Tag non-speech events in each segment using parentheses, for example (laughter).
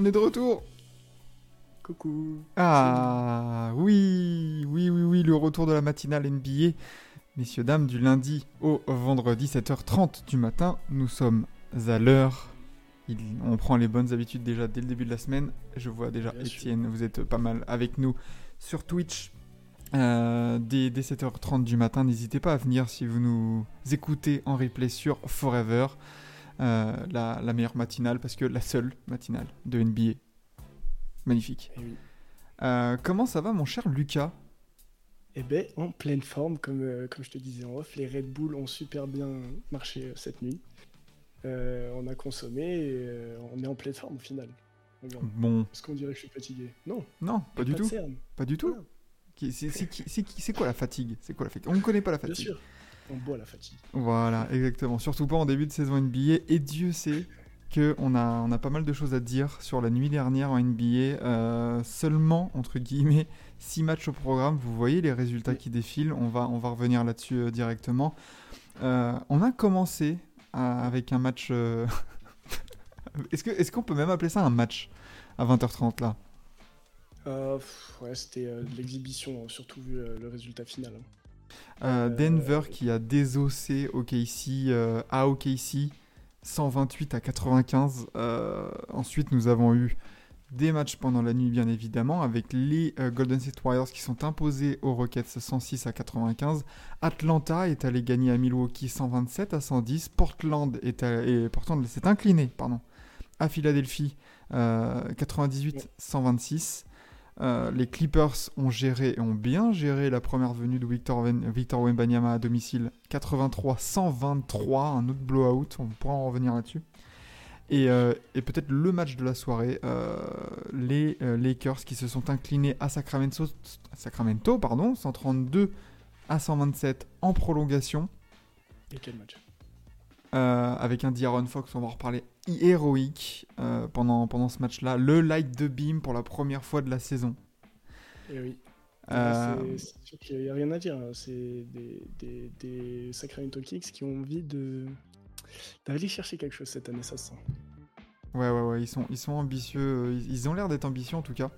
On est de retour Coucou. Ah oui, oui, oui, oui, le retour de la matinale NBA. Messieurs, dames, du lundi au vendredi 7h30 du matin, nous sommes à l'heure. On prend les bonnes habitudes déjà dès le début de la semaine. Je vois déjà Bien sûr. Étienne, vous êtes pas mal avec nous sur Twitch. euh, dès, dès 7h30 du matin, n'hésitez pas à venir si vous nous écoutez en replay sur Forever, euh, la, la meilleure matinale, parce que la seule matinale de NBA. Magnifique. Eh oui. Euh, comment ça va, mon cher Lucas? Eh ben, en pleine forme, comme, euh, comme je te disais en off, les Red Bull ont super bien marché cette nuit. On a consommé et on est en pleine forme au final. Regarde. Bon, Est-ce qu'on dirait que je suis fatigué? Non, non, pas du tout. Pas du tout. C'est quoi la fatigue? C'est quoi la fatigue? On ne connaît pas la Bien fatigue. sûr, on boit la fatigue. Voilà, exactement. Surtout pas en début de saison NBA. Et Dieu sait que on a, on a pas mal de choses à dire sur la nuit dernière en NBA. Euh, seulement, entre guillemets, 6 matchs au programme. Vous voyez les résultats qui défilent. On va, on va revenir là-dessus euh, directement. Euh, on a commencé avec un match... (laughs) Est-ce que- est-ce qu'on peut même appeler ça un match à 20h30 là? Ouais, c'était de l'exhibition, surtout vu le résultat final. hein. Euh, Euh, Denver qui a désossé OKC euh, à OKC 128 à 95. Euh, ensuite, nous avons eu des matchs pendant la nuit, bien évidemment, avec les Golden State Warriors qui sont imposés aux Rockets 106 à 95. Atlanta est allé gagner à Milwaukee 127 à 110. Portland est allé- Portland s'est incliné, pardon, à Philadelphie euh, 98 126. Euh, les Clippers ont géré et ont bien géré la première venue de Victor, Victor Wembanyama à domicile. 83-123, un autre blowout, on pourra en revenir là-dessus. Et, euh, peut-être le match de la soirée, euh, les Lakers qui se sont inclinés à Sacramento, Sacramento pardon, 132 à 127 en prolongation, Et quel match euh, avec un D'Aaron Fox, on va en reparler, héroïque euh, pendant, pendant ce match-là. Le light de beam pour la première fois de la saison. Eh oui. Euh, sûr qu'il n'y a rien à dire. hein. C'est des, des, des Sacramento Kings qui ont envie de d'aller chercher quelque chose cette année, ça se sent. Ouais, ouais, ouais, ils sont, ils sont ambitieux, ils, ont l'air d'être ambitieux en tout cas.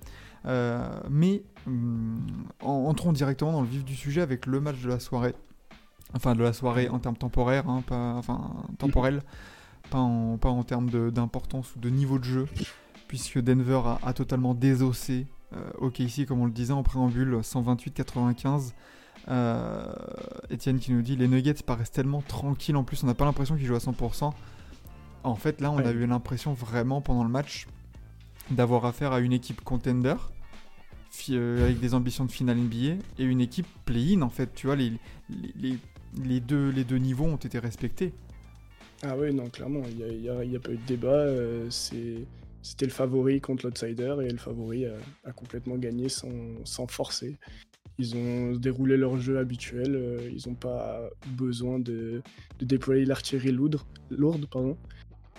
Euh, mais hum, en- entrons directement dans le vif du sujet avec le match de la soirée. Enfin, de la soirée en termes temporaires, hein, pas, enfin, temporels, pas en, pas en termes d'importance ou de niveau de jeu, puisque Denver a, a totalement désossé euh, OKC, comme on le disait en préambule, 128-95. Euh, Étienne qui nous dit les Nuggets paraissent tellement tranquilles en plus, on n'a pas l'impression qu'ils jouent à 100%. En fait, là, on a eu l'impression vraiment pendant le match d'avoir affaire à une équipe contender euh, avec des ambitions de finale NBA et une équipe play-in. En fait, tu vois, les, les, les- les deux, les deux niveaux ont été respectés. Ah oui, non, clairement, il n'y a, pas eu de débat. euh, C'était le favori contre l'outsider et le favori a, complètement gagné sans, forcer. Ils ont déroulé leur jeu habituel, euh, ils n'ont pas besoin de, déployer l'artillerie lourde. Pardon.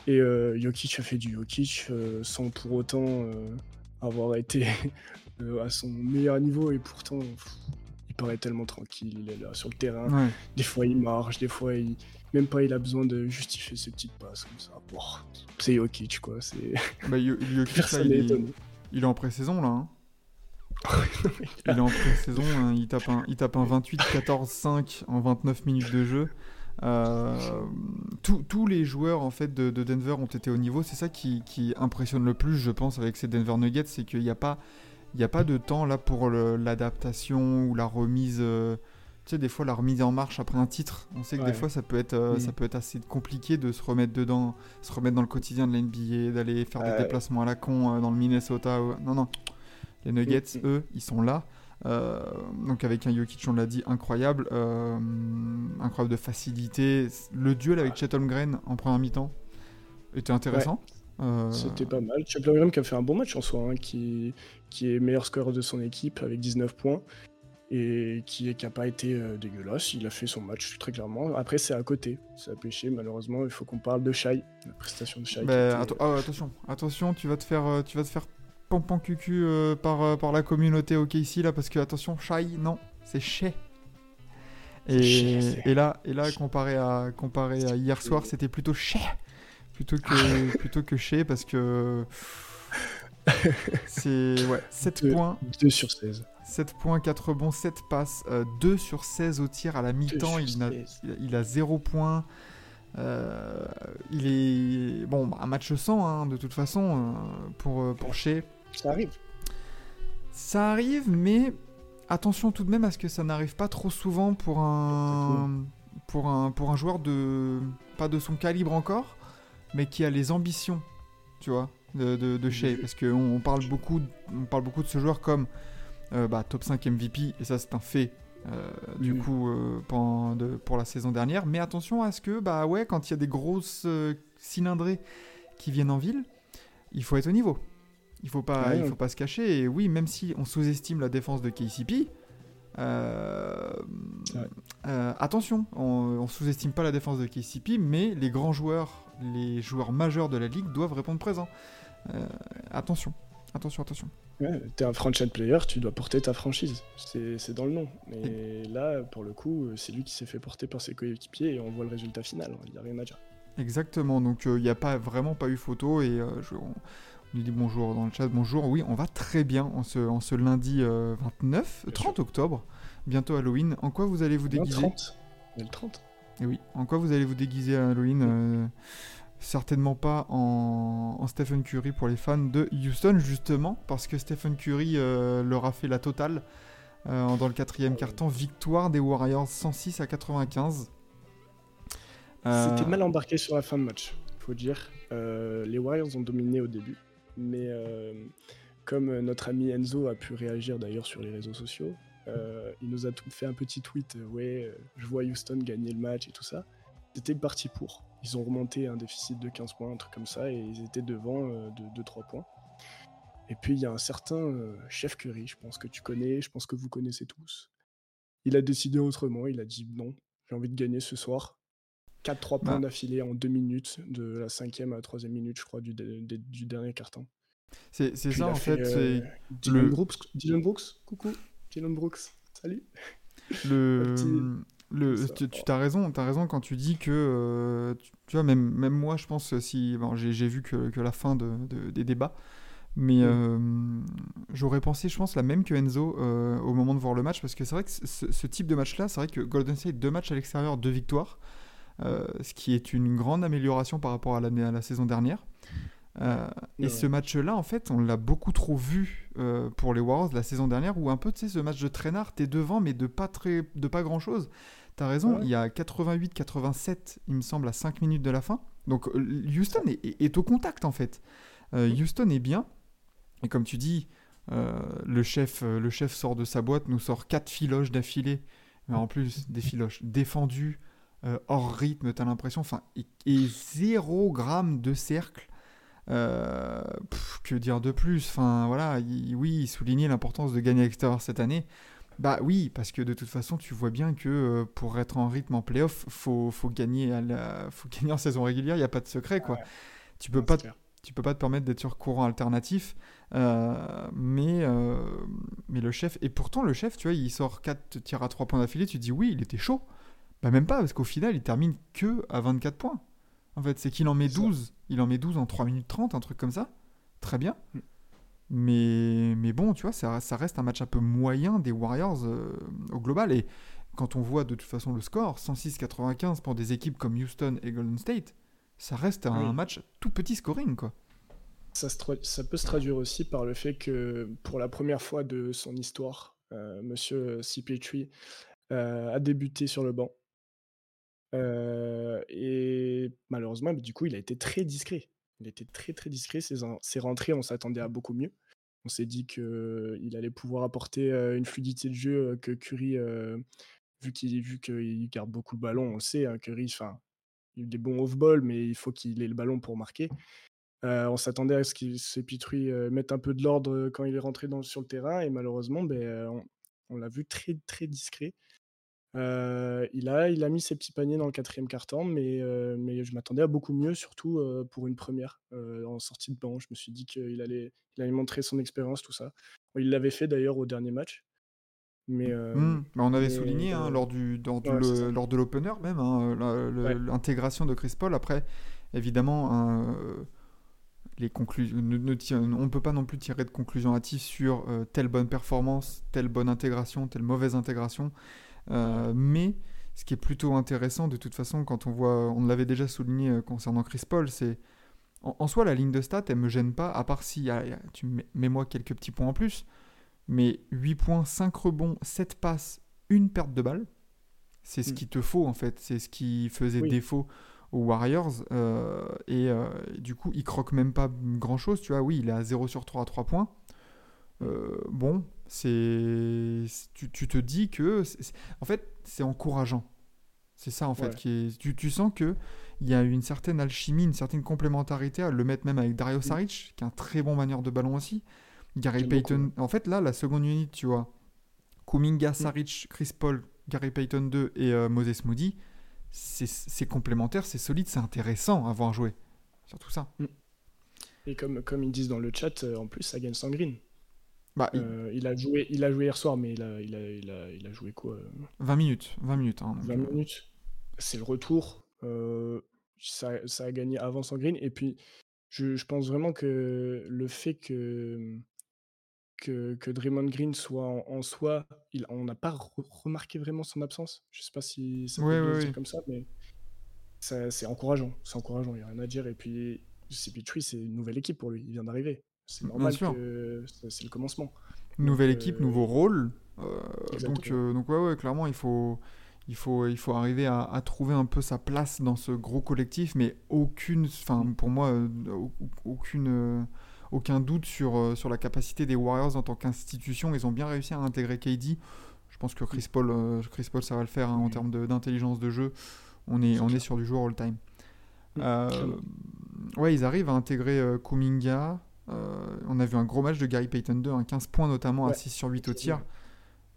Et euh, Jokic a fait du Jokic euh, sans pour autant avoir été (laughs) à son meilleur niveau et pourtant il paraît tellement tranquille, il est là sur le terrain. Ouais. Des fois il marche, des fois il. Même pas il a besoin de justifier ses petites passes comme ça. Bon, c'est Jokic quoi, c'est. (laughs) Bah, Jokic, il, est, il est en pré-saison là. hein. (laughs) Il est en pré-saison, hein, il, tape un, il tape un 28-14-5 en 29 minutes de jeu. Euh, tous- tous les joueurs en fait de, de Denver ont été au niveau. C'est ça qui, qui impressionne le plus, je pense, avec ces Denver Nuggets, c'est qu'il n'y a pas, il n'y a pas de temps là pour l'adaptation ou la remise. euh, tu sais, des fois la remise en marche après un titre. On sait que des fois ça peut être, euh, ça peut être assez compliqué de se remettre dedans, se remettre dans le quotidien de la NBA, d'aller faire des déplacements à la con euh, dans le Minnesota. Non, non. Les Nuggets, Mm, mm. eux, ils sont là. Euh, donc avec un Jokic, on l'a dit, incroyable, euh, incroyable de facilité. Le duel avec Chet Holmgren en première mi-temps, était intéressant. C'était pas mal. Chuck Lorgram qui a fait un bon match en soi, hein, qui, qui est meilleur score de son équipe avec 19 points et qui n'a pas été euh, dégueulasse. Il a fait son match très clairement. Après, c'est à côté. C'est à pêcher, malheureusement. Il faut qu'on parle de Shai, la prestation de Shai. Ben, oh, attention, attention, tu vas te faire, euh, tu vas te faire pampan cucu par, par la communauté OK ici, là, parce que attention, Shai, non, c'est Shai. Et, et, là, et là comparé, à, comparé à hier soir, c'était plutôt Shai plutôt que, (laughs) plutôt que chez parce que c'est ouais, 7 points. 2 sur 16. 7 points, 4 bons, 7 passes, 2 euh, sur 16 au tir à la mi-temps. Il, a, il a 0 points. Euh, il est. Bon, bah, un match sans, hein, de toute façon, euh, pour, pour chez. Ça arrive. Ça arrive, mais attention tout de même à ce que ça n'arrive pas trop souvent pour un, pour un, pour un joueur de. Pas de son calibre encore, mais qui a les ambitions, tu vois, de, de, Shea. Parce qu'on on parle, beaucoup, on parle beaucoup de ce joueur comme euh, bah, top 5 MVP, et ça c'est un fait. Euh, du coup, euh, pour, de, pour la saison dernière. Mais attention à ce que, bah ouais, quand il y a des grosses cylindrées qui viennent en ville, il faut être au niveau. Il faut pas, il faut pas se cacher. Et oui, même si on sous-estime la défense de KCP, attention, on, sous-estime pas la défense de KCP, mais les grands joueurs les joueurs majeurs de la ligue doivent répondre présent. Euh, attention, attention, attention. Ouais, t'es un franchise player, tu dois porter ta franchise. C'est dans le nom. Mais là, pour le coup, c'est lui qui s'est fait porter par ses coéquipiers et on voit le résultat final. Il n'y a rien à dire. Exactement, donc euh, il n'y a pas, vraiment pas eu photo et euh, on, nous dit bonjour dans le chat. Bonjour, oui, on va très bien en ce, en ce lundi 29, 30 octobre, bientôt Halloween. En quoi vous allez vous déguiser 30. le 30. Et oui, en quoi vous allez vous déguiser à Halloween euh, Certainement pas en, Stephen Curry pour les fans de Houston, justement, parce que Stephen Curry euh, leur a fait la totale euh, dans le quatrième carton. Victoire des Warriors 106 à 95. C'était mal embarqué sur la fin de match, faut dire. les Warriors ont dominé au début, mais comme notre ami Enzo a pu réagir d'ailleurs sur les réseaux sociaux, euh, il nous a fait un petit tweet, euh, ouais, euh, je vois Houston gagner le match et tout ça. C'était parti pour. Ils ont remonté un déficit de 15 points, un truc comme ça, et ils étaient devant de 2-3 points. Et puis il y a un certain chef Curry, je pense que tu connais, je pense que vous connaissez tous. Il a décidé autrement, il a dit non, j'ai envie de gagner ce soir. 4-3 points d'affilée en 2 minutes, de la cinquième à la troisième minute, je crois, du, du dernier carton. C'est ça en fait. Dylan, Brooks, Dylan Brooks, coucou. Jalen Brooks, salut. Le, (laughs) le, tu, as raison, as raison quand tu dis que, euh, tu, vois, même, même moi, je pense, si bon, j'ai vu que, que, la fin de, des débats, mais euh, j'aurais pensé, je pense, la même que Enzo euh, au moment de voir le match, parce que c'est vrai que ce, type de match-là, c'est vrai que Golden State, deux matchs à l'extérieur, deux victoires, ce qui est une grande amélioration par rapport à, à la saison dernière. Euh, et ce match-là, en fait, on l'a beaucoup trop vu euh, pour les Warriors la saison dernière, où un peu, tu sais, ce match de traînard, t'es devant, mais de pas, très, de pas grand-chose. T'as raison, il y a 88-87, il me semble, à 5 minutes de la fin. Donc euh, Houston est, au contact, en fait. Houston est bien. Et comme tu dis, le, chef, le chef sort de sa boîte, nous sort 4 filoches d'affilée. En plus, des filoches défendues, hors rythme, t'as l'impression. Enfin, et, et 0 gramme de cercle euh, que dire de plus? Enfin voilà, oui, souligner l'importance de gagner à l'extérieur cette année. Bah oui, parce que de toute façon, tu vois bien que euh, pour être en rythme en playoff, faut, faut gagner à la, faut (laughs) gagner en saison régulière. Il n'y a pas de secret quoi. Tu peux pas, tu peux pas te permettre d'être sur courant alternatif. Euh, mais mais le chef et pourtant le chef, tu vois, il sort 4 tirs à 3 points d'affilée. Tu dis oui, il était chaud. Bah même pas parce qu'au final, il termine que à 24 points. En fait, c'est qu'il en met 12. Il en met 12 en 3 minutes 30, un truc comme ça. Très bien. Mm. Mais, mais bon, tu vois, ça, ça reste un match un peu moyen des Warriors euh, au global. Et quand on voit de toute façon le score, 106-95 pour des équipes comme Houston et Golden State, ça reste un match tout petit scoring, quoi. Ça, ça, peut se traduire aussi par le fait que pour la première fois de son histoire, euh, Monsieur CP3 euh, a débuté sur le banc et malheureusement, du coup, il a été très discret. Il était très, très discret. Ses rentrées, on s'attendait à beaucoup mieux. On s'est dit qu'il allait pouvoir apporter, une fluidité de jeu, que Curry, vu qu'il vu qu'il garde beaucoup le ballon, on le sait, hein, Curry, enfin, eu des bons off-ball, mais il faut qu'il ait le ballon pour marquer. on s'attendait à ce que Sepitri mette un peu de l'ordre quand il est rentré sur le terrain, et malheureusement, ben, on, on l'a vu très, très discret. Euh, il, a, il a mis ses petits paniers dans le quatrième quart-temps, mais, euh, mais je m'attendais à beaucoup mieux, surtout euh, pour une première en sortie de banc. Je me suis dit qu'il allait, il allait montrer son expérience, tout ça. Il l'avait fait d'ailleurs au dernier match. Mais, mmh. bah, on avait souligné hein, lors, du, lors, lors de l'opener même hein, l'intégration de Chris Paul. Après, évidemment, hein, les conclusions, on ne peut pas non plus tirer de conclusions hâtives sur telle bonne performance, telle bonne intégration, telle mauvaise intégration. Euh, mais ce qui est plutôt intéressant, de toute façon, quand on voit, on l'avait déjà souligné euh, concernant Chris Paul, c'est en, soi la ligne de stats, elle me gêne pas, à part si tu mets, moi quelques petits points en plus. Mais 8 points, 5 rebonds, 7 passes, une perte de balle, c'est ce mm. qu'il te faut en fait, c'est ce qui faisait défaut aux Warriors. Euh, et, du coup, il croque même pas grand chose, tu vois. Oui, il est à 0 sur 3 à 3 points. Bon, c'est tu, te dis que en fait c'est encourageant. C'est ça en fait qui est tu, tu sens que il y a une certaine alchimie une certaine complémentarité à le mettre même avec Dario Saric qui est un très bon manière de ballon aussi. Gary Payton en fait là la seconde unité tu vois Kuminga mm. Saric Chris Paul Gary Payton 2 et euh, Moses Moody c'est complémentaire c'est solide c'est intéressant à voir jouer surtout ça. Mm. et comme comme ils disent dans le chat euh, en plus ça gagne sans green bah, euh, il... a joué, il a joué hier soir, mais il a, il a, il a, il a joué quoi 20 euh minutes. 20 minutes. Hein, 20 euh, minutes. C'est le retour. ça, ça, a gagné avant sans green. Et puis, je, je, pense vraiment que le fait que, que, que Draymond Green soit en, soi, il, on n'a pas remarqué vraiment son absence. Je sais pas si ça peut dire comme ça, mais c'est encourageant. C'est encourageant, il n'y a rien à dire. Et puis, CP3, c'est une nouvelle équipe pour lui. Il vient d'arriver. C'est normal que c'est le commencement. Nouvelle équipe, euh, nouveau rôle. Euh, donc, euh, donc ouais, ouais, clairement, il faut, il faut, il faut arriver à, trouver un peu sa place dans ce gros collectif, mais aucune, enfin pour moi, aucune, aucun doute sur, sur la capacité des Warriors en tant qu'institution. Ils ont bien réussi à intégrer KD. Je pense que Chris Paul, Chris Paul ça va le faire hein, en termes d'intelligence de, jeu. On est, on est sur du joueur all-time. ouais, ils arrivent à intégrer Kuminga, euh, on a vu un gros match de Gary Payton 2, un 15 points notamment à 6 sur 8 au tir.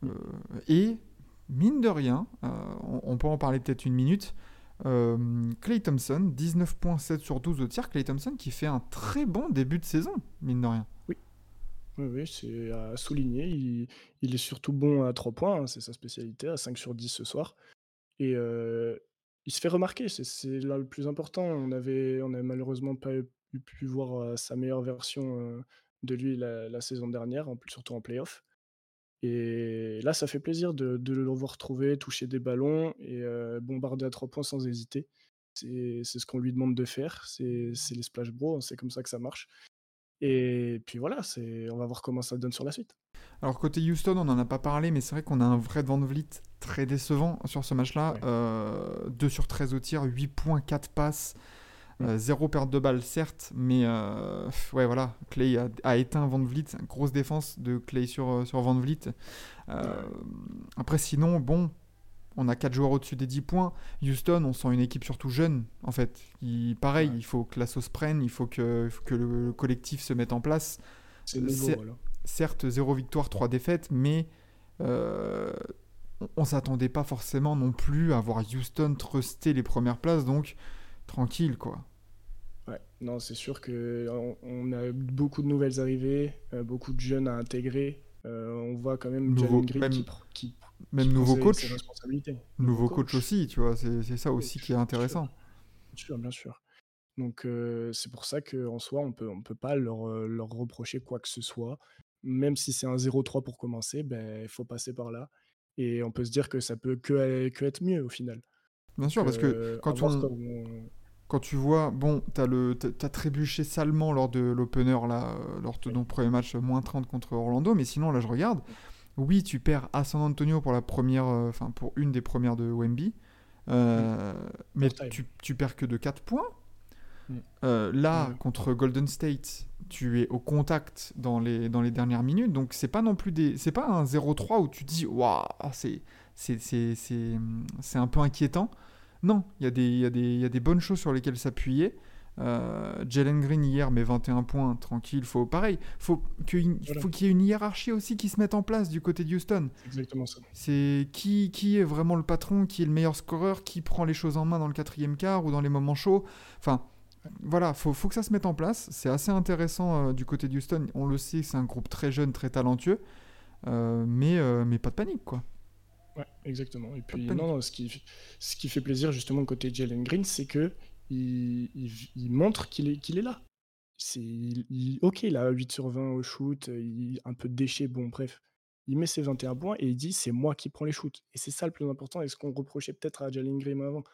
Euh, et mine de rien, euh, on, peut en parler peut-être une minute. Clay Thompson, 19.7 sur 12 au tir. Clay Thompson qui fait un très bon début de saison, mine de rien. Oui, oui, c'est à souligner. Il, est surtout bon à 3 points, hein, c'est sa spécialité, à 5 sur 10 ce soir. Et il se fait remarquer, c'est là le plus important. On avait, on avait malheureusement pas pu voir sa meilleure version de lui la, saison dernière, en plus, surtout en playoff. Et là, ça fait plaisir de, le revoir retrouver, toucher des ballons et bombarder à trois points sans hésiter. C'est ce qu'on lui demande de faire. C'est les Splash Bros, c'est comme ça que ça marche. Et puis voilà, on va voir comment ça donne sur la suite. Alors côté Houston, on n'en a pas parlé, mais c'est vrai qu'on a un vrai Van Vliet très décevant sur ce match-là. 2 sur 13 au tir, 8 points, 4 passes. Euh, zéro perte de balle, certes, mais euh, ouais, voilà, Clay a, éteint Van Vliet. Grosse défense de Clay sur, euh, sur Van Vliet. après, sinon, bon, on a 4 joueurs au-dessus des 10 points. Houston, on sent une équipe surtout jeune, en fait. Il, pareil, il faut que la sauce prenne, il faut que, que le, collectif se mette en place. C'est Certes, 0 victoire, 3 défaites, mais on s'attendait pas forcément non plus à voir Houston truster les premières places, donc tranquille, quoi. Ouais, non, c'est sûr qu'on on a beaucoup de nouvelles arrivées, euh, beaucoup de jeunes à intégrer. Euh, on voit quand même nouveau, Green même, qui, même nouveau coach. Nouveau, coach, aussi, tu vois, c'est ça aussi qui est intéressant. Bien sûr, bien sûr. Donc euh, c'est pour ça qu'en soi, on peut, on peut pas leur, leur, reprocher quoi que ce soit. Même si c'est un 0-3 pour commencer, il ben, faut passer par là. Et on peut se dire que ça peut que, que être mieux au final. Bien sûr, parce que quand, quand tu vois, bon, t'as le, as trébuché salement lors de l'opener, là, euh, lors de ton premier match, moins 30 contre Orlando, mais sinon, là, je regarde. Oui, tu perds à San Antonio pour la première, euh, enfin, pour une des premières de Wemby, euh, mais tu, tu, perds que de 4 points. là, contre Golden State, tu es au contact dans les, dans les dernières minutes, donc c'est pas non plus des, c'est pas un 0-3 où tu dis, waouh, c'est c'est un peu inquiétant. Non, il y, a des- il y, y a des bonnes choses sur lesquelles s'appuyer. Euh, Jalen Green hier met 21 points, tranquille. Faut pareil, faut qu'il Voilà. faut qu'il y ait une hiérarchie aussi qui se mette en place du côté de Houston. C'est exactement ça. C'est qui, qui est vraiment le patron, qui est le meilleur scoreur, qui prend les choses en main dans le quatrième quart ou dans les moments chauds. Enfin, voilà, faut, faut que ça se mette en place. C'est assez intéressant euh, du côté de Houston. On le sait, c'est un groupe très jeune, très talentueux, Euh, mais, mais pas de panique, quoi. Ouais, exactement. Et puis, non, non, ce qui, ce qui fait plaisir justement côté Jalen Green, c'est que il, il- il montre qu'il est, qu'il est là. C'est, il- ok, il a 8 sur 20 au shoot, il, un peu de déchets, bon, bref. Il met ses 21 points et il dit c'est moi qui prends les shoots. Et c'est ça le plus important et ce qu'on reprochait peut-être à Jalen Green avant.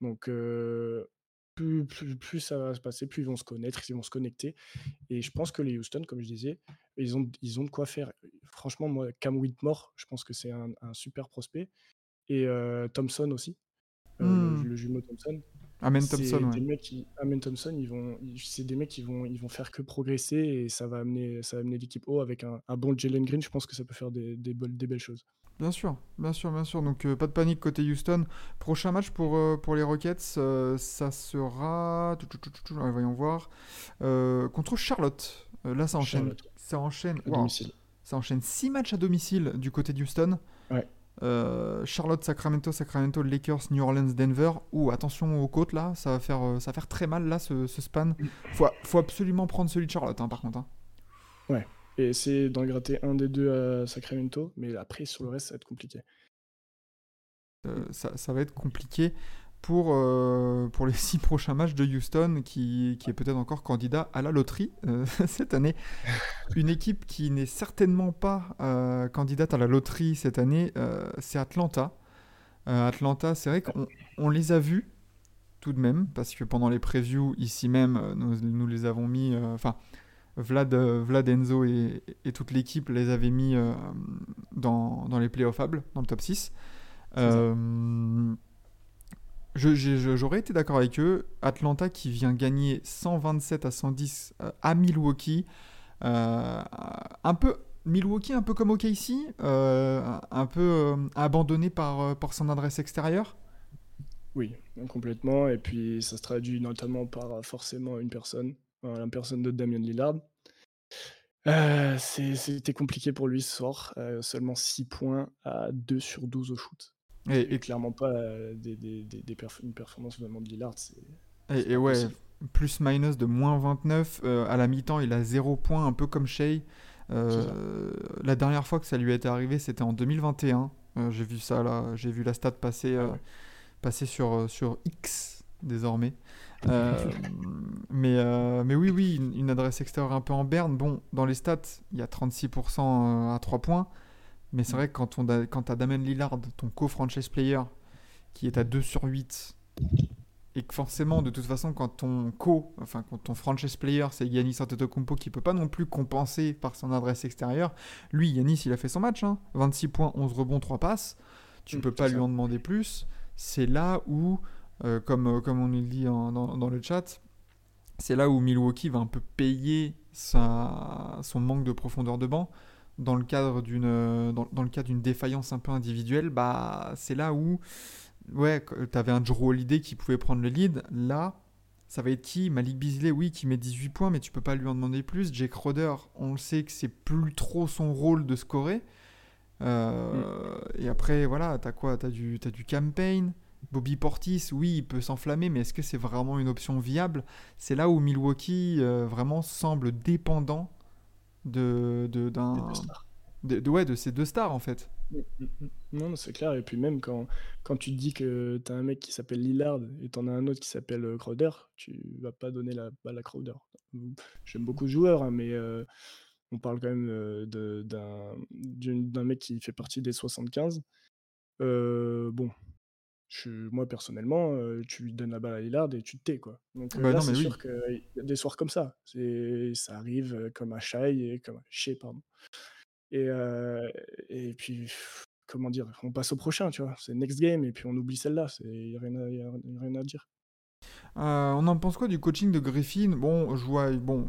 Donc, euh, plus, plus, plus ça va se passer, plus ils vont se connaître, ils vont se connecter. Et je pense que les Houston, comme je disais, ils ont, ils ont de quoi faire. Franchement, moi, Cam Whitmore, je pense que c'est un, un super prospect. Et euh, Thompson aussi, euh, Hmm. le, le jumeau Thompson. Amen Thompson, ouais. des mecs qui, Amen Thompson, ils vont, ils- c'est des mecs qui vont, ils vont faire que progresser et ça va amener, ça va amener l'équipe haut avec un, un bon Jalen Green. Je pense que ça peut faire des, des, bol- des belles choses. Bien sûr, bien sûr, bien sûr. Donc euh, pas de panique côté Houston. Prochain match pour, euh, pour les Rockets, euh, ça sera, tout, tout, tout, tout, tout, voyons voir, contre Charlotte. Là, ça enchaîne, Charlotte, ça enchaîne, wow, ça enchaîne six matchs à domicile du côté de Houston. Ouais. Charlotte, Sacramento, Sacramento, Lakers, New Orleans, Denver. Ouh, attention aux côtes là, ça va faire, ça va faire très mal là ce, ce span. Faut, faut absolument prendre celui de Charlotte, hein, par contre. hein. Et essayer d'en gratter un des deux à Sacramento, mais après sur le reste, ça va être compliqué. Euh, ça, va être compliqué pour, euh, pour les (laughs) six prochains matchs de Houston, qui, qui est peut-être encore candidat à la loterie euh, (laughs) cette année. Une équipe qui n'est certainement pas candidate à la loterie cette année, c'est Atlanta. Atlanta, c'est vrai qu'on on les a vus tout de même, parce que pendant les previews, ici même, nous, nous les avons mis, enfin, Vlad Enzo et, et toute l'équipe les avaient mis euh, dans, dans les playoffables, dans le top 6. C'est ça. Euh, J'aurais été d'accord avec eux. Atlanta qui vient gagner 127 à 110 euh, à Milwaukee. Euh, un peu Milwaukee, un peu comme OKC, euh, un peu euh, abandonné par, euh, par son adresse extérieure. Oui, complètement. Et puis ça se traduit notamment par euh, forcément une personne, euh, la personne de Damien Lillard. Euh, c'est- C'était compliqué pour lui ce soir. euh, seulement 6 points à 2 sur 12 au shoot. Et, clairement pas euh, des, des, des, des perf- une performance vraiment de Lillard. c'est- et- c'est et pas ouais, possible. plus minus de moins 29. euh, à la mi-temps, il a 0 points, un peu comme Shea. Euh, la dernière fois que ça lui était arrivé, c'était en 2021. Euh, j'ai vu ça là, j'ai vu la stat passer, euh, Ah ouais. passer sur, euh, sur X désormais. Euh, mais, euh, mais oui, oui, une, une adresse extérieure un peu en berne. Bon, dans les stats, il y a 36% à 3 points. Mais c'est vrai que quand, on quand tu as Damien Lillard, ton co-franchise player, qui est à 2 sur 8, et que forcément, de toute façon, quand ton co, enfin, quand ton franchise player, c'est Yanis Antetokounmpo qui peut pas non plus compenser par son adresse extérieure, lui, Yanis, il a fait son match, hein. 26 points, 11 rebonds, 3 passes. Tu Mm, peux pas ça. lui en demander plus. C'est là où, euh, comme, euh, comme on nous le dit en- dans, dans le chat, c'est là où Milwaukee va un peu payer sa, son manque de profondeur de banc. Dans le cadre d'une euh, dans, dans le cadre d'une défaillance un peu individuelle, bah c'est là où ouais, tu avais un Drew Holiday qui pouvait prendre le lead. Là, ça va être qui? Malik Beasley, oui, qui met 18 points, mais tu peux pas lui en demander plus. Jake Roder, on le sait que c'est plus trop son rôle de scorer. Euh, Et après, voilà, t'as quoi? T'as du, t'as du campaign. Bobby Portis, oui, il peut s'enflammer, mais est-ce que c'est vraiment une option viable? C'est là où Milwaukee euh, vraiment semble dépendant de, de, d'un, deux stars. de, de- ouais, de ces deux stars, en fait. Mm, mm, mm. Non, c'est clair. Et puis même quand, quand tu te dis que tu as un mec qui s'appelle Lillard et tu en as un autre qui s'appelle euh, Crowder, tu vas pas donner la balle à Crowder. J'aime beaucoup ce joueur, hein, mais euh, on parle quand même de- d'un mec qui fait partie des 75. Euh, bon, je, moi personnellement, euh, tu lui donnes la balle à Lillard et tu te tais, quoi. Donc euh, Bah là, c'est oui. sûr qu'il y a des soirs comme ça. C'est, ça arrive euh, comme à Shai et comme à pardon. Et, euh, et puis, pff, comment dire, on passe au prochain, tu vois. C'est next game et puis on oublie celle-là. Il n'y a, rien à- y a- y a rien à dire. Euh, on en pense quoi du coaching de Griffin? Bon, je vois, bon,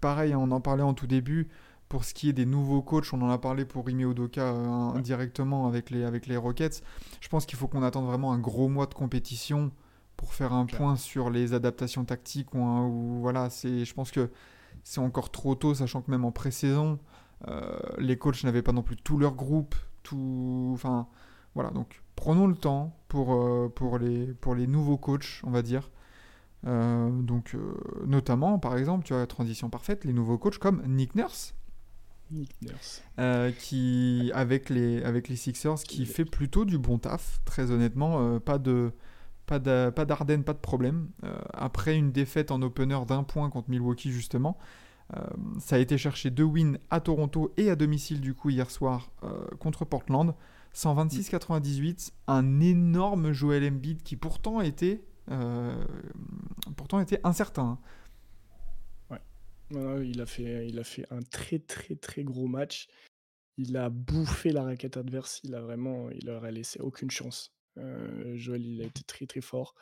pareil, on en parlait en tout début. Pour ce qui est des nouveaux coachs, on en a parlé pour Rime Odoka euh, directement avec les, avec les Rockets. Je pense qu'il faut qu'on attende vraiment un gros mois de compétition pour faire un point sur les adaptations tactiques. Ou, voilà, c'est, je pense que c'est encore trop tôt, sachant que même en pré-saison, euh, les coachs n'avaient pas non plus tout leur groupe. Tout, enfin, voilà, donc prenons le temps pour, euh, pour, les, pour les nouveaux coachs, on va dire. donc, notamment, par exemple, tu as la transition parfaite, les nouveaux coachs comme Nick Nurse, euh, qui, avec les, avec les Sixers, qui fait plutôt du bon taf, très honnêtement. Euh, pas de pas d'Arden, pas, de problème. Euh, après une défaite en opener d'un point contre Milwaukee, justement, ça a été chercher deux wins à Toronto et à domicile, du coup, hier soir contre Portland. 126-98, un énorme Joel Embiid qui pourtant était, pourtant était incertain. Hein il a fait, il a fait un très très très gros match. Il a bouffé la raquette adverse. Il a vraiment, il leur a laissé aucune chance. Euh, Joel, il a été très très fort.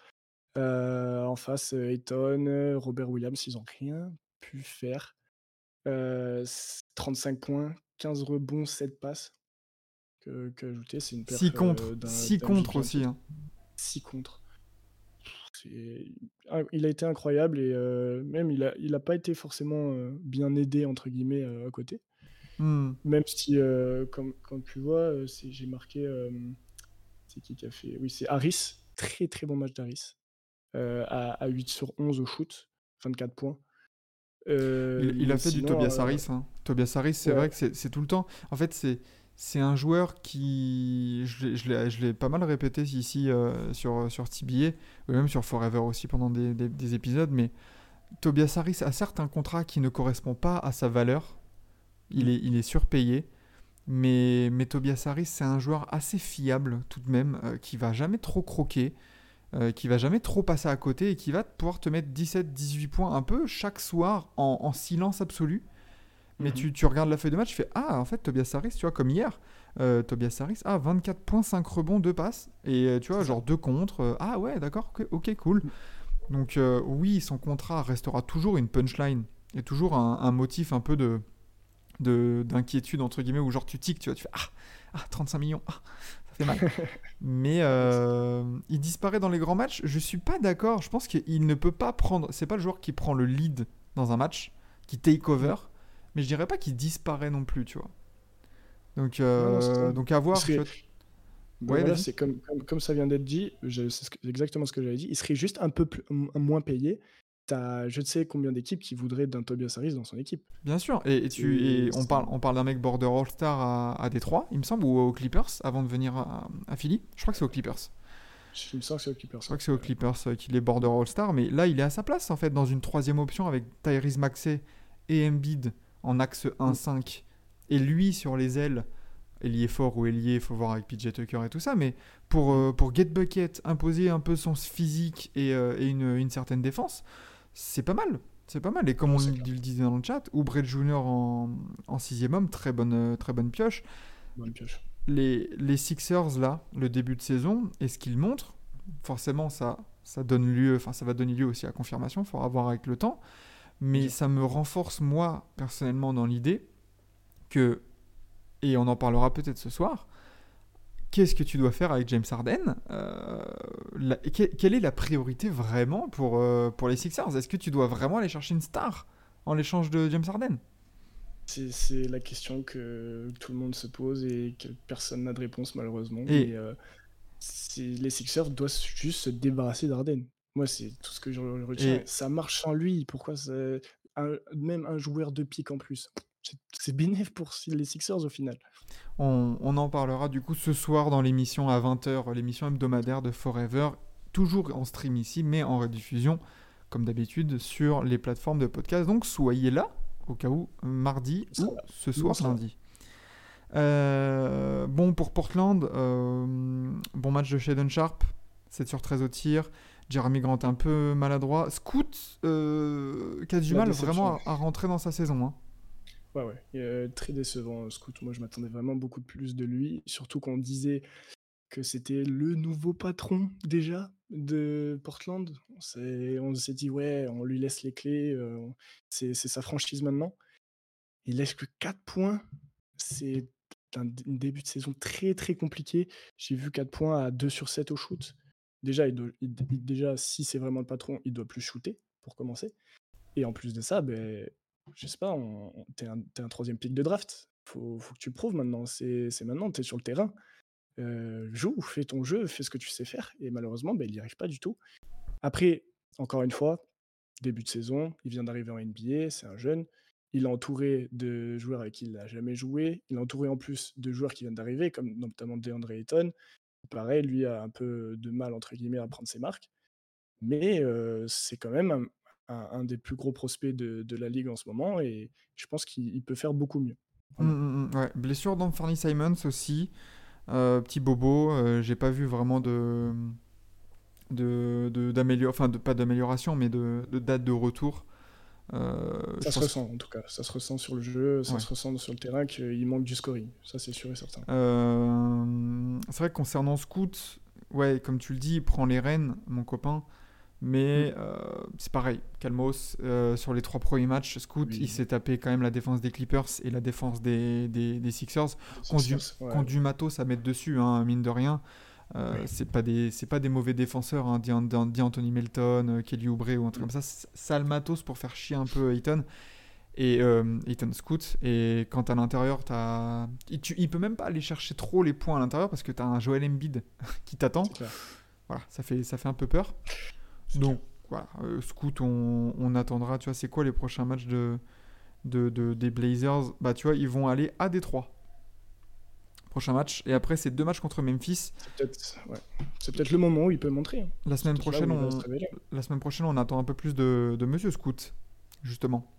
Euh, en face, Ayton, Robert Williams, ils n'ont rien pu faire. 35 euh, points, 15 rebonds, 7 passes. Que, que ajouter, c'est une perte. 6 contre, 6 contre aussi. 6 hein. contre. Il a été incroyable et même il n'a il a pas été forcément bien aidé entre guillemets à côté. Mmh. Même si, comme, comme, tu vois, j'ai marqué. c'est qui qui a fait Oui, c'est Harris. Très très bon match d'Harris. À, à, 8 sur 11 au shoot, 24 points. il, a fait du Tobias Harris. Hein. Tobias Harris, c'est vrai que c'est tout le temps. En fait, c'est c'est un joueur qui, je l'ai pas mal répété ici euh, sur, sur TBA, ou même sur Forever aussi pendant des, des, épisodes, mais Tobias Harris a certes un contrat qui ne correspond pas à sa valeur, il mm. est, il est surpayé, mais, mais Tobias Harris c'est un joueur assez fiable tout de même, euh, qui va jamais trop croquer, euh, qui va jamais trop passer à côté et qui va pouvoir te mettre 17-18 points un peu chaque soir en, en silence absolu. Mais mhm. tu, regardes la feuille de match, tu fais Ah, en fait, Tobias Harris, tu vois, comme hier, euh, Tobias Harris, ah, 24.5 rebonds, 2 passes, et euh, tu vois, genre 2 contre. Euh, ah ouais, d'accord, ok, cool. Mhm. Donc, oui, son contrat restera toujours une punchline, et toujours un, motif un peu de d'inquiétude, entre guillemets, où genre tu tiques, tu vois, tu fais Ah, 35 ah, millions, ah, ça fait mal. (laughs) Mais il disparaît dans les grands matchs, je suis pas d'accord, je pense qu'il ne peut pas prendre. C'est pas le joueur qui prend le lead dans un match, qui take over mais je dirais pas qu'il disparaît non plus, tu vois. Donc, euh, donc à voir. ouais, c'est comme, comme, ça vient d'être dit, c'est exactement ce que j'avais dit. Il serait juste un peu plus, moins payé. As, je ne sais combien d'équipes qui voudraient d'un Tobias Harris dans son équipe. Bien sûr, et, tu, et on parle, on parle d'un mec border All-Star à, à Détroit, il me semble, ou aux Clippers, avant de venir à, à Philly. Je crois que c'est aux Clippers. Il me semble que c'est aux Clippers. Je crois que c'est aux Clippers euh, qu'il est border All-Star, mais là, il est à sa place, en fait, dans une troisième option avec Tyrese Maxey et Embiid en axe 1-5 et lui sur les ailes, ailier fort ou ailier, il faut voir avec PJ Tucker et tout ça, mais pour, euh, pour get bucket, imposer un peu son physique et, euh, et une, une, certaine défense, c'est pas mal. C'est pas mal. Et comme on le disait dans le chat, Oubre Junior en, en sixième homme, très bonne, euh, très bonne pioche. Bonne pioche. Les, les Sixers, là, le début de saison, et ce qu'ils montrent, forcément, ça, ça, donne lieu, enfin, ça va donner lieu aussi à confirmation, il faudra voir avec le temps mais ça me renforce moi personnellement dans l'idée que, et on en parlera peut-être ce soir, qu'est-ce que tu dois faire avec James Harden euh, Quelle est la priorité vraiment pour, euh, pour les Sixers? Est-ce que tu dois vraiment aller chercher une star en l'échange de James Harden? C'est la question que tout le monde se pose et que personne n'a de réponse malheureusement. Et... Euh, les Sixers doivent juste se débarrasser d'Arden. Moi, c'est tout ce que je retiens. Ça marche sans lui. Pourquoi même un joueur de pique en plus? C'est bénéf pour les Sixers au final. On, en parlera du coup ce soir dans l'émission à 20h, l'émission hebdomadaire de Forever, toujours en stream ici, mais en rediffusion, comme d'habitude, sur les plateformes de podcast. Donc soyez là, au cas où, mardi ou ce soir, lundi. Euh, bon, pour Portland, euh, bon match de Shaden Sharp, 7 sur 13 au tir. Jeremy Grant un peu maladroit. Scoot euh, qui a du mal vraiment à, rentrer dans sa saison. Hein. Ouais, ouais. très décevant, Scoot. Moi, je m'attendais vraiment beaucoup plus de lui. Surtout qu'on disait que c'était le nouveau patron déjà de Portland. On s'est dit, ouais, on lui laisse les clés. Euh, c'est sa franchise maintenant. Il lèche que 4 points. C'est un début de saison très très compliqué. J'ai vu 4 points à 2 sur 7 au shoot. Déjà, déjà si c'est vraiment le patron, il doit plus shooter pour commencer. Et en plus de ça, ben, je sais pas, t'es un, un, troisième pick de draft. Faut, faut que tu prouves maintenant. C'est maintenant, tu es sur le terrain. Euh, joue, fais ton jeu, fais ce que tu sais faire. Et malheureusement, ben, il n'y arrive pas du tout. Après, encore une fois, début de saison, il vient d'arriver en NBA, c'est un jeune. Il est entouré de joueurs avec qui il n'a jamais joué. Il est entouré en plus de joueurs qui viennent d'arriver, comme notamment DeAndre Ayton. Pareil, lui a un peu de mal, entre guillemets, à prendre ses marques. Mais euh, c'est quand même un, des plus gros prospects de, la ligue en ce moment et je pense qu'il peut faire beaucoup mieux. Mmh, mmh, mmh, Blessure d'Anthony Simons aussi. Euh, petit bobo, euh, j'ai pas vu vraiment de de, enfin de, pas d'amélioration mais de, date de retour ça se ressent en tout cas, ça se ressent sur le jeu, ça se ressent sur le terrain qu'il manque du scoring, ça c'est sûr et certain. Euh, c'est vrai que concernant Scoot, ouais, comme tu le dis, il prend les rênes, mon copain, mais mm. euh, c'est pareil, Calmos, sur les trois premiers matchs, Scoot, il s'est tapé quand même la défense des Clippers et la défense des, des, Sixers. Quand du, matos à mettre dessus, hein, mine de rien. Euh, c'est pas des c'est pas des mauvais défenseurs, hein, dit, Anthony Melton, euh, Kelly Oubre ou un truc comme ça. Sale matos pour faire chier un peu Ayton et euh, Scoot. Et quand à l'intérieur, t'as, il, il peut même pas aller chercher trop les points à l'intérieur parce que t'as un Joel Embiid (laughs) qui t'attend. Voilà, ça fait ça fait un peu peur. Donc voilà, euh, Scoot, on, on, attendra. Tu vois, c'est quoi les prochains matchs de, de, de, des Blazers? Bah tu vois, ils vont aller à Détroit prochain match. Et après, c'est deux matchs contre Memphis. C'est peut-être le moment où il peut montrer. Hein. La semaine, prochaine, on... la semaine prochaine, on attend un peu plus de, de Monsieur Scout, justement.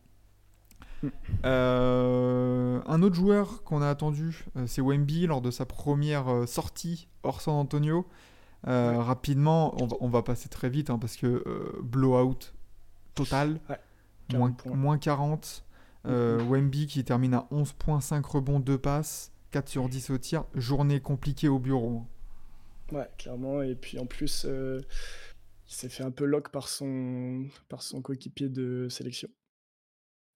Hmm. Euh, un autre joueur qu'on a attendu, euh, c'est Wemby lors de sa première euh, sortie hors San Antonio. Rapidement, on va, passer très vite hein, parce que blowout total, moins, moins, 40. Hmm. Wemby qui termine à 11.5 rebonds, 2 passes. 4 sur 10 au tir, journée compliquée au bureau. Ouais, clairement. Et puis en plus, euh, il s'est fait un peu lock par son, par son coéquipier de sélection,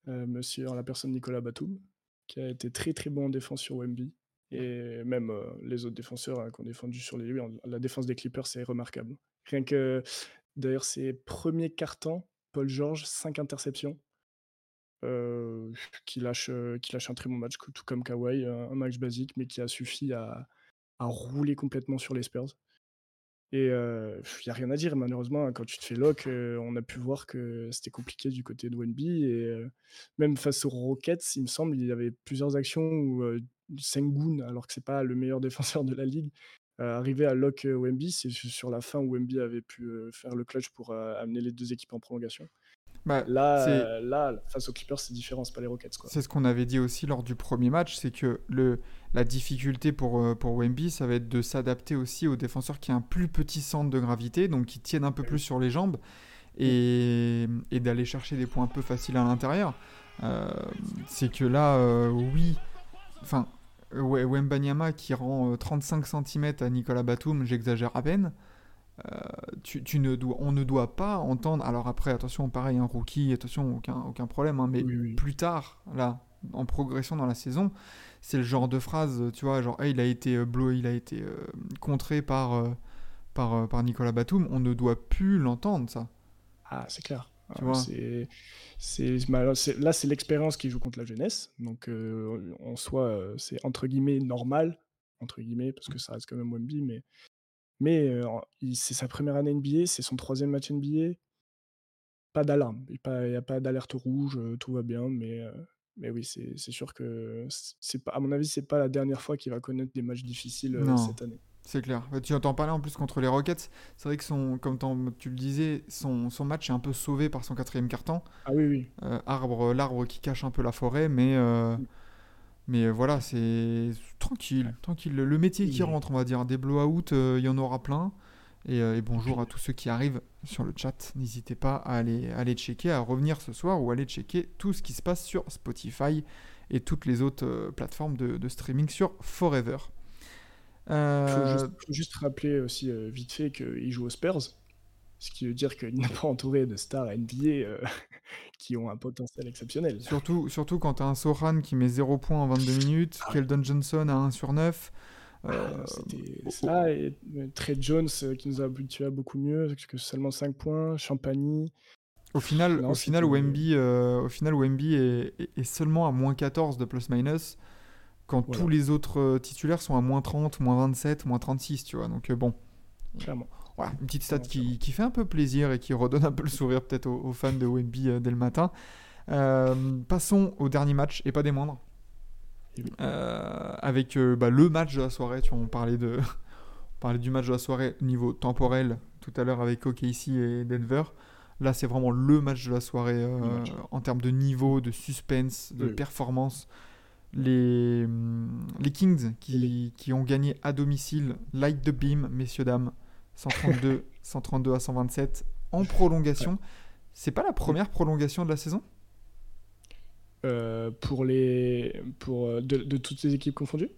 euh, monsieur, la personne Nicolas Batum, qui a été très très bon en défense sur Wemby. Et même euh, les autres défenseurs hein, qui ont défendu sur les La défense des Clippers, c'est remarquable. Rien que, d'ailleurs, ses premiers cartons, Paul George, 5 interceptions. Euh, qui, lâche, euh, qui lâche un très bon match, tout comme Kawhi, un match basique, mais qui a suffi à, à rouler complètement sur les Spurs. Et il euh, n'y a rien à dire, malheureusement, quand tu te fais lock, on a pu voir que c'était compliqué du côté de Wenby. Et même face aux Rockets, il me semble, il y avait plusieurs actions où Sengun, alors que c'est pas le meilleur (laughs) défenseur de la ligue, arrivait à lock Wemby. C'est sur la fin où Wemby avait pu faire le clutch pour amener les deux équipes en prolongation. Bah, là, là, face aux Clippers, c'est différent, c'est pas les Rockets. C'est ce qu'on avait dit aussi lors du premier match, c'est que le, la difficulté pour, euh, pour Wemby, ça va être de s'adapter aussi aux défenseurs qui ont un plus petit centre de gravité, donc qui tiennent un peu plus sur les jambes, et, et d'aller chercher des points un peu faciles à l'intérieur. Euh, c'est que là, euh, oui, enfin, Wembanyama qui rend 35 cm à Nicolas Batum, j'exagère à peine. Euh, tu, ne dois, on ne doit pas entendre. Alors après, attention, pareil, un rookie, attention, aucun, aucun problème. Hein, mais plus tard, là, en progression dans la saison, c'est le genre de phrase, tu vois, genre, il a été euh, bleu, il a été euh, contré par, par, par Nicolas Batum. On ne doit plus l'entendre, ça. Ah, c'est clair. Tu vois c'est, c'est, là, c'est l'expérience qui joue contre la jeunesse. Donc, en soi, c'est entre guillemets normal, entre guillemets, parce que ça reste quand même Wemby, mais mais c'est sa première année NBA, c'est son troisième match NBA. Pas d'alarme, il n'y a pas d'alerte rouge, tout va bien, mais, mais oui, c'est sûr que, pas, à mon avis, c'est pas la dernière fois qu'il va connaître des matchs difficiles cette année. C'est clair. Bah, tu entends parler en plus contre les Rockets. C'est vrai que son, comme tu le disais, son, son, match est un peu sauvé par son quatrième carton. Ah oui, oui. arbre, l'arbre qui cache un peu la forêt, mais, mmh. Mais voilà, c'est tranquille, tranquille. Le métier qui rentre, on va dire, des blowout, euh, il y en aura plein. Euh, et, bonjour à tous ceux qui arrivent sur le chat. N'hésitez pas à aller, aller checker, à revenir ce soir ou aller checker tout ce qui se passe sur Spotify et toutes les autres euh, plateformes de, streaming sur Forever. Il faut, juste, rappeler aussi vite fait qu'il joue aux Spurs. Ce qui veut dire qu'il n'est pas entouré de stars NBA (laughs) qui ont un potentiel exceptionnel. Surtout, surtout quand tu as un Soran qui met 0 points en 22 minutes, ah Keldon Johnson à 1 sur 9. Ah, c'était ça, et Trey Jones qui nous a habitués à beaucoup mieux que seulement 5 points, Champagny. Au final, au, final Wemby, au final, Wemby est, est, seulement à moins 14 de plus-minus quand tous les autres titulaires sont à moins 30, moins 27, moins 36, tu vois. Donc bon. Clairement. Voilà, une petite stat qui, qui, fait un peu plaisir et qui redonne un peu le sourire peut-être aux, fans de Wemby euh, dès le matin. Euh, passons au dernier match, et pas des moindres. Euh, avec bah, le match de la soirée, tu vois, on parlait, de, (laughs) on parlait du match de la soirée niveau temporel tout à l'heure avec OKC et Denver. Là, c'est vraiment le match de la soirée en termes de niveau, de suspense, de performance. Les, les Kings qui, qui, ont gagné à domicile, Light the Beam, messieurs, dames, 132, 132 à 127 en prolongation. C'est pas la première prolongation de la saison? Euh, Pour les pour euh, de, toutes les équipes confondues?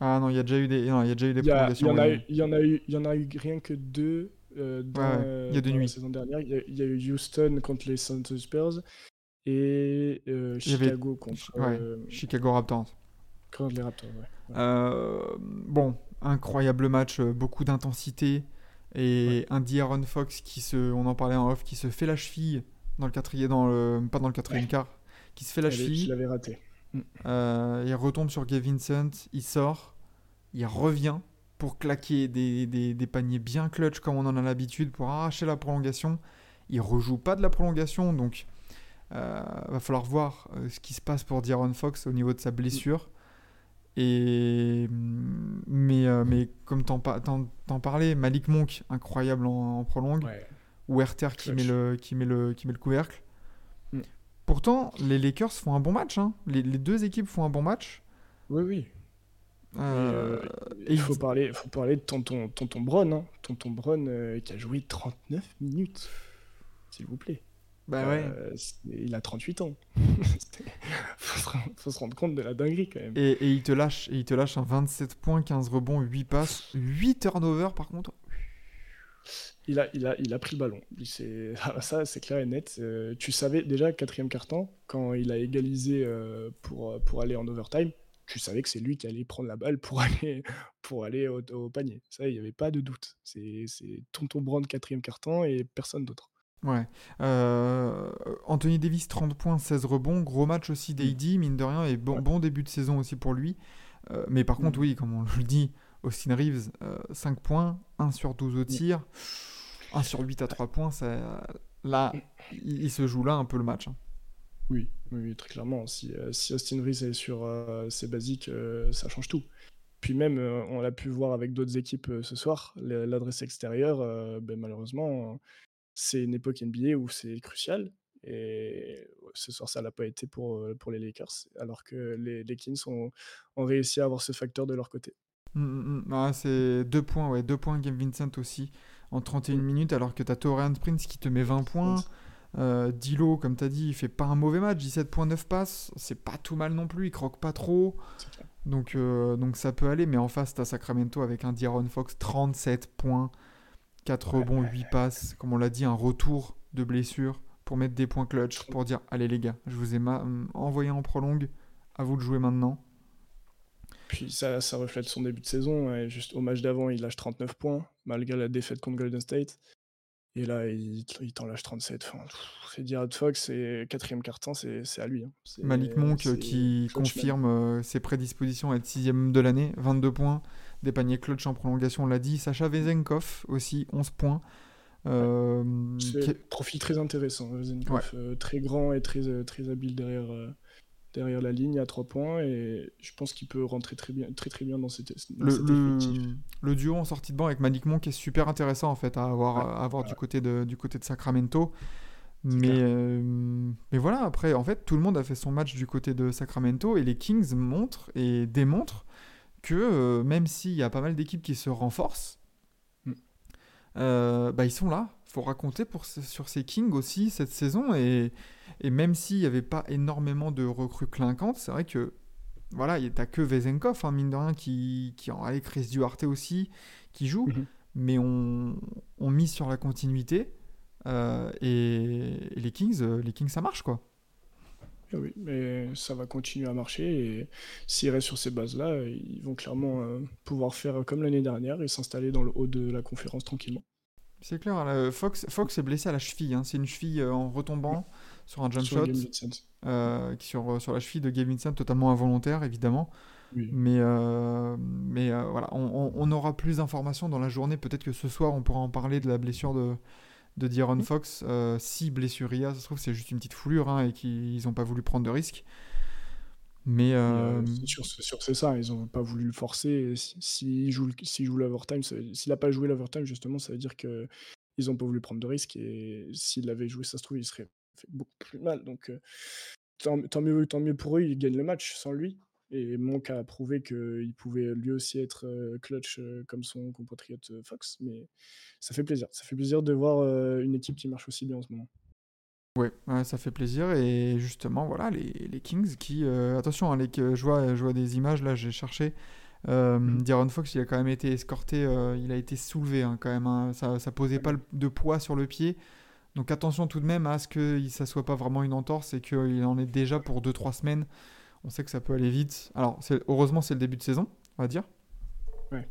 Ah non, il y a déjà eu des, il y a déjà eu des prolongations. Il y, en a eu, il y en a eu, rien que deux. Euh, dans, il y a deux nuits. La saison dernière, il y, a, eu Houston contre les San Spurs et Chicago contre Chicago Raptors. Contre les Raptors, bon, incroyable match, beaucoup d'intensité. Et un D'Aaron Fox qui se, on en parlait en off, qui se fait la cheville dans le quatrième, dans le, pas dans le quatrième quart, qui se fait la cheville. Je l'avais raté. Mm. Euh, il retombe sur Gavin Vincent, il sort, il revient pour claquer des, des, des paniers bien clutch comme on en a l'habitude pour arracher la prolongation. Il rejoue pas de la prolongation, donc euh, va falloir voir euh, ce qui se passe pour D'Aaron Fox au niveau de sa blessure. Et, mais, euh, mais comme t'en, parlais, Malik Monk, incroyable en, prolongue. Ou Werther qui met, le, qui, met le, qui met le couvercle. Mm. Pourtant, les Lakers font un bon match. Hein. Les, les, deux équipes font un bon match. Oui, oui. Euh, et, il faut, parler, faut parler de Tonton, tonton Bron. Hein. Tonton Bron euh, qui a joué 39 minutes. S'il vous plaît. Bah ouais. Euh, il a 38 ans. (laughs) faut, faut, se rendre compte de la dinguerie quand même. Et, et, il te lâche, et il te lâche un 27 points, 15 rebonds, 8 passes, 8 turnovers par contre. Il a, il a, il a pris le ballon. (laughs) Ah, ça, c'est clair et net. Euh, tu savais déjà, quatrième carton, quand il a égalisé euh, pour, pour aller en overtime, tu savais que c'est lui qui allait prendre la balle pour (laughs) aller, pour aller au, panier. Ça, il n'y avait pas de doute. C'est Tonton Brand, quatrième carton, et personne d'autre. Ouais. Euh, Anthony Davis, 30 points, 16 rebonds. Gros match aussi d'AD, mine de rien, et bon, bon début de saison aussi pour lui. Euh, mais par contre, mm. oui, comme on le dit, Austin Reeves, 5 euh, points, 1 sur 12 au mm. tir, 1 sur 8 à 3 points. Ça, là, il, se joue là un peu le match. Hein. Oui, oui, très clairement. Si, si Austin Reeves est sur ses basiques, ça change tout. Puis même, on l'a pu voir avec d'autres équipes ce soir, l'adresse extérieure, ben, malheureusement c'est une époque NBA où c'est crucial. Et ce soir, ça n'a pas été pour, pour les Lakers, alors que les, les Kings ont, ont, réussi à avoir ce facteur de leur côté. Mmh, mmh, mmh. Ah, c'est deux points, ouais, deux points Game Vincent aussi en 31 minutes, alors que tu as Torian Prince qui te met 20 points. Euh, Dilo, comme tu as dit, il fait pas un mauvais match, 17.9 passes, c'est pas tout mal non plus, il croque pas trop. Donc, euh, donc ça peut aller, mais en face, tu as Sacramento avec un D'Aaron Fox, 37 points. 4 rebonds, 8 passes, comme on l'a dit, un retour de blessure pour mettre des points clutch, pour dire allez les gars, je vous ai envoyé en prolongue, à vous de jouer maintenant. Puis ça, ça reflète son début de saison. Et juste au match d'avant, il lâche 39 points, malgré la défaite contre Golden State. Et là, il, il t'en lâche 37. Enfin, c'est dire Fox, et quatrième carton, c'est à lui. Hein. Malik Monk qui confirme euh, ses prédispositions à être sixième de l'année, 22 points, des paniers clutch en prolongation, on l'a dit. Sacha Vezenkov aussi, 11 points. Euh, Profil très intéressant, Vezenkov. Euh, très grand et très, euh, très habile derrière, euh, derrière la ligne à 3 points. Et je pense qu'il peut rentrer très, bien, très, très bien dans cette, dans le, le, duo en sortie de banc avec Malik Monk est super intéressant en fait à avoir, à avoir du, côté de, du côté de Sacramento. Mais, mais voilà, après, en fait, tout le monde a fait son match du côté de Sacramento et les Kings montrent et démontrent que euh, même s'il y a pas mal d'équipes qui se renforcent, mm. euh, bah, ils sont là. Il faut raconter pour, sur ces Kings aussi cette saison. Et, et même s'il n'y avait pas énormément de recrues clinquantes, c'est vrai que voilà, t'as que Vezenkov, hein, mine de rien, qui, qui en a Chris Duarte aussi, qui joue. Mm-hmm. mais on, on mise sur la continuité. Euh, et, et les Kings, les Kings, ça marche quoi. Eh Oui, mais ça va continuer à marcher et s'ils restent sur ces bases-là, ils vont clairement euh, pouvoir faire comme l'année dernière et s'installer dans le haut de la conférence tranquillement. C'est clair, hein, le Fox, Fox est blessé à la cheville. hein. C'est une cheville euh, en retombant sur un jump Sur shot, euh, sur, sur la cheville de Gabe Vincent, totalement involontaire évidemment. Oui. Mais, euh, mais euh, voilà, on aura plus d'informations dans la journée. Peut-être que ce soir, on pourra en parler de la blessure de, de D'Aaron Mm. Fox. Euh, si blessure il y a, ça se trouve, c'est juste une petite foulure hein, et qu'ils n'ont pas voulu prendre de risques. Mais euh, euh, c'est sûr, c'est que ça, ils n'ont pas voulu le forcer. et si- S'il joue, s'il l'overtime, s'il n'a pas joué l'overtime, justement, ça veut dire qu'ils n'ont pas voulu prendre de risques. Et s'il l'avait joué, ça se trouve, il serait fait beaucoup plus mal. Donc, euh, tant, tant mieux, tant mieux pour eux, ils gagnent le match sans lui. Et Monk a prouvé qu'il pouvait lui aussi être euh, clutch euh, comme son compatriote euh, Fox. Mais ça fait plaisir. Ça fait plaisir de voir une équipe qui marche aussi bien en ce moment. ouais, ouais, ça fait plaisir. Et justement, voilà, les, les Kings qui. euh, attention, hein, les, je, vois, je vois des images, là, j'ai cherché. Euh, Mhm. D'Aaron Fox, il a quand même été escorté, euh, il a été soulevé hein, quand même. hein. Ça, ça posait pas le- de poids sur le pied. Donc attention tout de même à ce que ça soit pas vraiment une entorse et qu'il en est déjà pour 2-3 semaines. On sait que ça peut aller vite. Alors heureusement c'est le début de saison, on va dire. Ouais.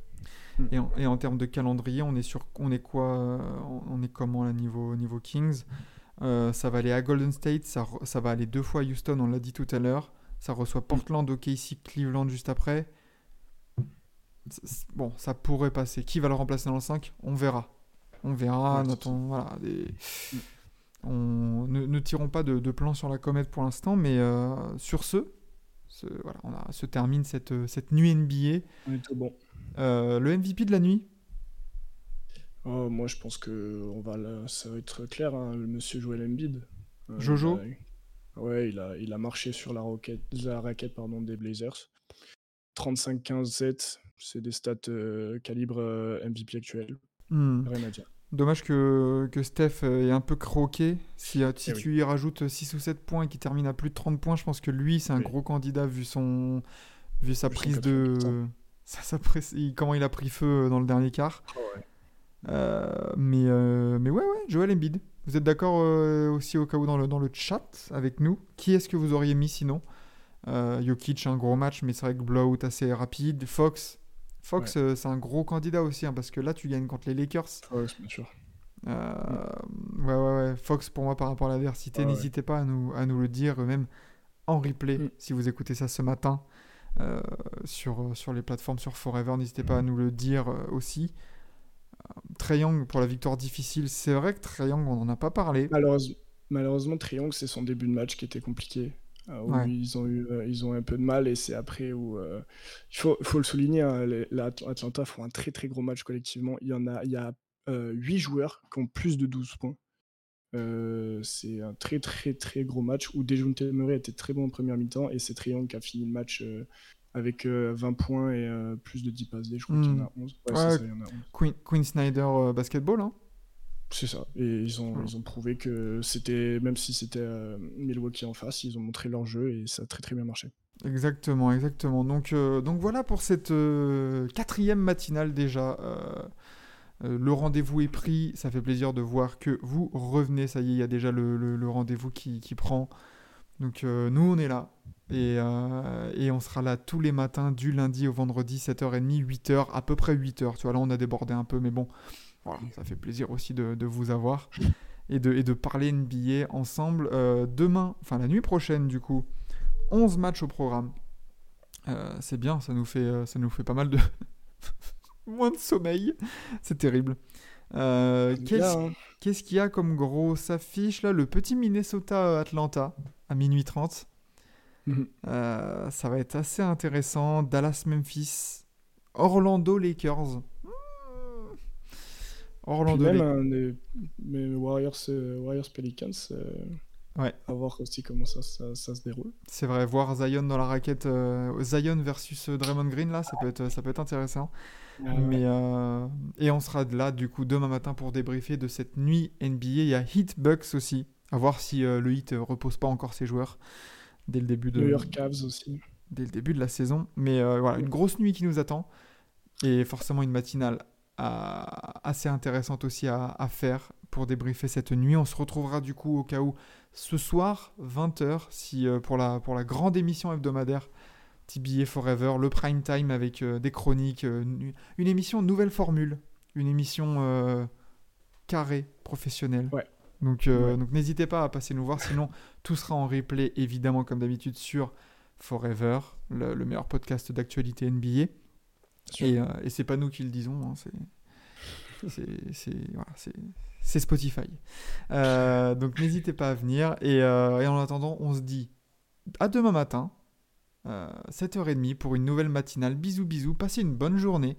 Et, en, et en termes de calendrier, on est sur, on est quoi On on est comment là niveau niveau Kings? Euh, Ça va aller à Golden State, ça, ça va aller deux fois à Houston, on l'a dit tout à l'heure. Ça reçoit Portland, OKC, Cleveland juste après. Bon, ça pourrait passer. Qui va le remplacer dans le 5 On verra. On verra. Ouais, c'est notons- voilà, des- on, ne, ne tirons pas de, de plan sur la comète pour l'instant, mais euh, sur ce, ce- voilà, on a, se termine cette, cette nuit NBA. On est tout bon. Euh, le MVP de la nuit? Oh, moi, je pense que on va là, ça va être clair, hein, le monsieur Joel Embiid. Euh, Jojo? a- Ouais, il a, il a marché sur la, roquette, la raquette pardon, des Blazers. 35-15-7, c'est des stats euh, calibre euh, MVP actuel. Hmm. Rien à dire. Dommage que, que Steph euh, est un peu croqué. Si, euh, si Eh oui. tu y rajoutes 6 ou 7 points et qu'il termine à plus de 30 points, je pense que lui, c'est un Oui. gros candidat vu, son, vu sa Vu prise de. 80%. (laughs) sa- sa prise- il- comment il a pris feu dans le dernier quart. Euh, mais, euh, mais ouais, ouais, Joel Embiid. Vous êtes d'accord euh, aussi au cas où dans le, dans le chat avec nous? Qui est-ce que vous auriez mis sinon? Euh, Jokic, un gros match, mais c'est vrai que blowout assez rapide. Fox, Fox euh, c'est un gros candidat aussi, hein, parce que là, tu gagnes contre les Lakers. Ouais, c'est bien sûr. Euh, ouais, ouais, ouais. Fox, pour moi, par rapport à l'adversité, Ah ouais. n'hésitez pas à nous, à nous le dire, même en replay, Mm. si vous écoutez ça ce matin euh, sur, sur les plateformes, sur Forever, n'hésitez pas à nous le dire euh, aussi. Euh, Young pour la victoire difficile, c'est vrai que Young, on n'en a pas parlé. Malheureusement, malheureusement Triangle, c'est son début de match qui était compliqué. Euh, où Ouais. ils, ont eu, euh, ils ont eu un peu de mal et c'est après où. euh, il faut, faut le souligner, hein, les, la Atlanta font un très très gros match collectivement. Il y, en a, il y a 8 joueurs qui ont plus de 12 points. Euh, c'est un très très très gros match où Dejounte Murray était très bon en première mi-temps et c'est Triangle qui a fini le match avec euh, 20 points et plus de 10 passes D. Je crois qu'il y en a 11. Ouais, Ouais. c'est ça, il y en a 11. Queen, Queen Snyder Basketball, hein. C'est ça. Et ils ont, Voilà. ils ont prouvé que c'était, même si c'était euh, Milwaukee en face, ils ont montré leur jeu et ça a très très bien marché. Exactement, exactement. Donc, euh, donc voilà pour cette euh, quatrième matinale déjà. Le rendez-vous est pris. Ça fait plaisir de voir que vous revenez. Ça y est, il y a déjà le, le- le rendez-vous qui, qui prend. Donc nous, on est là. Et, et on sera là tous les matins, du lundi au vendredi, 7h30, 8h, à peu près 8h. Tu vois, là, on a débordé un peu, mais bon, voilà, ça fait plaisir aussi de, de vous avoir et de, et de parler NBA ensemble. Euh, demain, enfin la nuit prochaine, du coup, 11 matchs au programme. Euh, c'est bien, ça nous fait, euh, ça nous fait pas mal de. (laughs) Moins de sommeil. C'est terrible. Euh, Qu'est-ce hein. qu'est-ce qu'il y a comme grosse affiche là? Le petit Minnesota-Atlanta à minuit 30. Mhm. Euh, ça va être assez intéressant. Dallas-Memphis. Orlando-Lakers. Puis Orlando même des- mais Warriors, euh, Warriors Pelicans, euh, Ouais. à voir aussi comment ça, ça, ça se déroule. C'est vrai, voir Zion dans la raquette. euh, Zion versus Draymond Green, là, ça peut être, ça peut être intéressant. Mais, euh, et on sera là du coup demain matin pour débriefer de cette nuit NBA. Il y a Heat Bucks aussi. À voir si euh, le Heat repose pas encore ses joueurs dès le début de, New York Cavs aussi. dès le début de la saison. Mais voilà, une grosse nuit qui nous attend. Et forcément une matinale assez intéressante aussi à, faire pour débriefer cette nuit. On se retrouvera du coup au cas où ce soir, 20h, si, pour, la, pour la grande émission hebdomadaire TBA Forever, le prime time avec des chroniques, une, émission nouvelle formule, une émission carrée, professionnelle. Ouais. Donc, donc n'hésitez pas à passer nous voir, sinon tout sera en replay évidemment comme d'habitude sur Forever, le, meilleur podcast d'actualité NBA. Et, euh, et c'est pas nous qui le disons, hein, c'est Spotify. Euh, donc n'hésitez pas à venir. Et, euh, et, en attendant, on se dit à demain matin, 7h30 pour une nouvelle matinale. Bisous, bisous. Passez une bonne journée.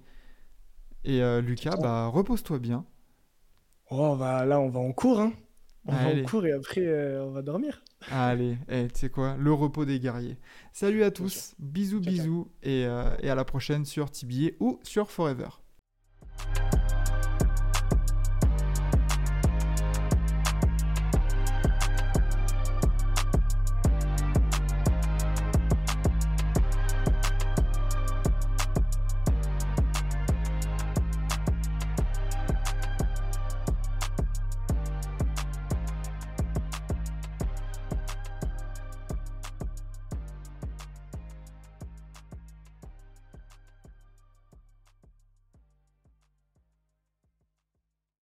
Et Lucas, bah, repose-toi bien. Oh, bah, là, on va en cours. Hein. On va en cours et après, on va dormir. Allez, eh, tu sais quoi, le repos des guerriers. Salut à tous, bisous bisous, Et, euh, et à la prochaine sur TBA ou sur Forever.